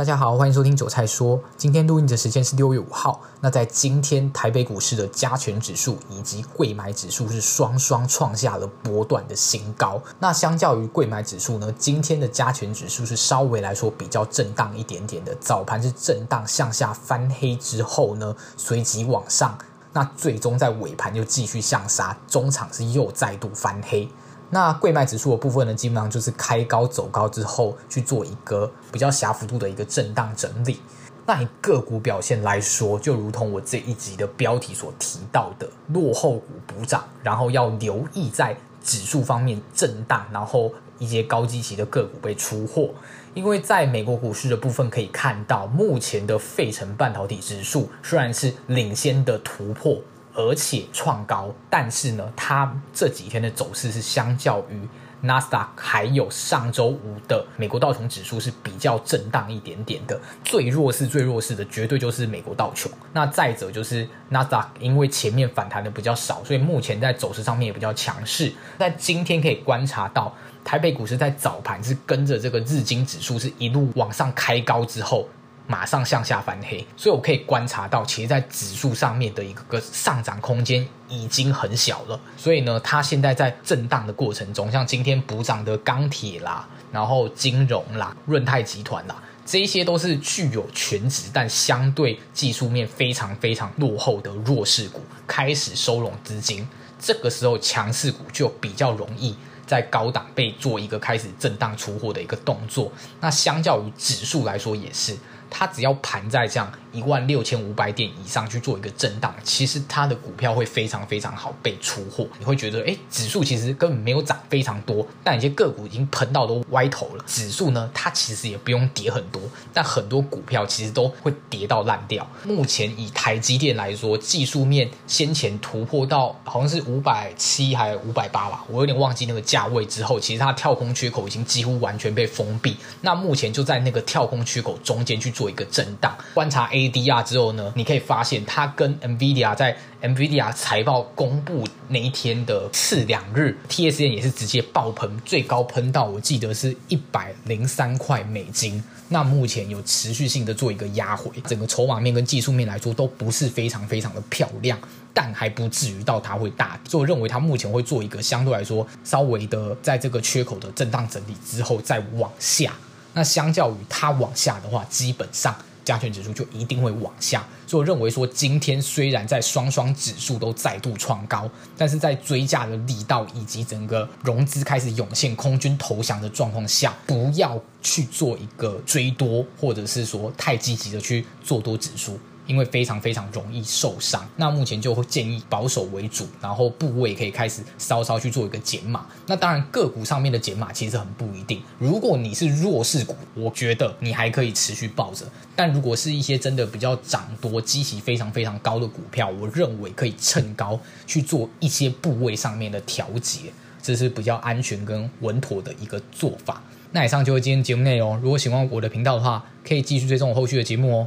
大家好，欢迎收听韭菜说。今天录音的时间是六月五号。那在今天台北股市的加权指数以及柜买指数是双双创下了波段的新高。那相较于柜买指数呢，今天的加权指数是稍微来说比较震荡一点点的。早盘是震荡向下翻黑之后呢，随即往上，那最终在尾盘又继续向杀，中场是又再度翻黑。那贵卖指数的部分呢，基本上就是开高走高之后去做一个比较狭幅度的一个震荡整理。那以个股表现来说，就如同我这一集的标题所提到的，落后股补涨，然后要留意在指数方面震荡，然后一些高基期的个股被出货。因为在美国股市的部分可以看到，目前的费城半导体指数虽然是领先的突破。而且创高，但是呢，它这几天的走势是相较于 Nasdaq，还有上周五的美国道琼指数是比较震荡一点点的。最弱势、最弱势的绝对就是美国道琼。那再者就是 Nasdaq，，因为前面反弹的比较少，所以目前在走势上面也比较强势。那今天可以观察到，台北股市在早盘是跟着这个日经指数是一路往上开高之后。马上向下翻黑，所以我可以观察到，其实，在指数上面的一个个上涨空间已经很小了。所以呢，它现在在震荡的过程中，像今天补涨的钢铁啦，然后金融啦、润泰集团啦，这一些都是具有全值但相对技术面非常非常落后的弱势股，开始收拢资金。这个时候，强势股就比较容易在高档被做一个开始震荡出货的一个动作。那相较于指数来说，也是。它只要盘在这样一万六千五百点以上去做一个震荡，其实它的股票会非常非常好被出货。你会觉得，哎，指数其实根本没有涨非常多，但有些个股已经喷到都歪头了。指数呢，它其实也不用跌很多，但很多股票其实都会跌到烂掉。目前以台积电来说，技术面先前突破到好像是五百七还是五百八吧，我有点忘记那个价位之后，其实它跳空缺口已经几乎完全被封闭。那目前就在那个跳空缺口中间去。做一个震荡，观察 A ADR 之后呢，你可以发现它跟 NVIDIA 在 NVIDIA 财报公布那一天的次两日，TSM 也是直接爆喷，最高喷到我记得是一百零三块美金。那目前有持续性的做一个压回，整个筹码面跟技术面来说都不是非常非常的漂亮，但还不至于到它会大跌。所以我认为它目前会做一个相对来说稍微的在这个缺口的震荡整理之后再往下。那相较于它往下的话，基本上加权指数就一定会往下。所以我认为说，今天虽然在双双指数都再度创高，但是在追价的力道以及整个融资开始涌现、空军投降的状况下，不要去做一个追多，或者是说太积极的去做多指数。因为非常非常容易受伤，那目前就会建议保守为主，然后部位可以开始稍稍去做一个减码。那当然个股上面的减码其实很不一定。如果你是弱势股，我觉得你还可以持续抱着；但如果是一些真的比较涨多、基期非常非常高的股票，我认为可以趁高去做一些部位上面的调节，这是比较安全跟稳妥的一个做法。那以上就是今天节目内容。如果喜欢我的频道的话，可以继续追踪我后续的节目哦。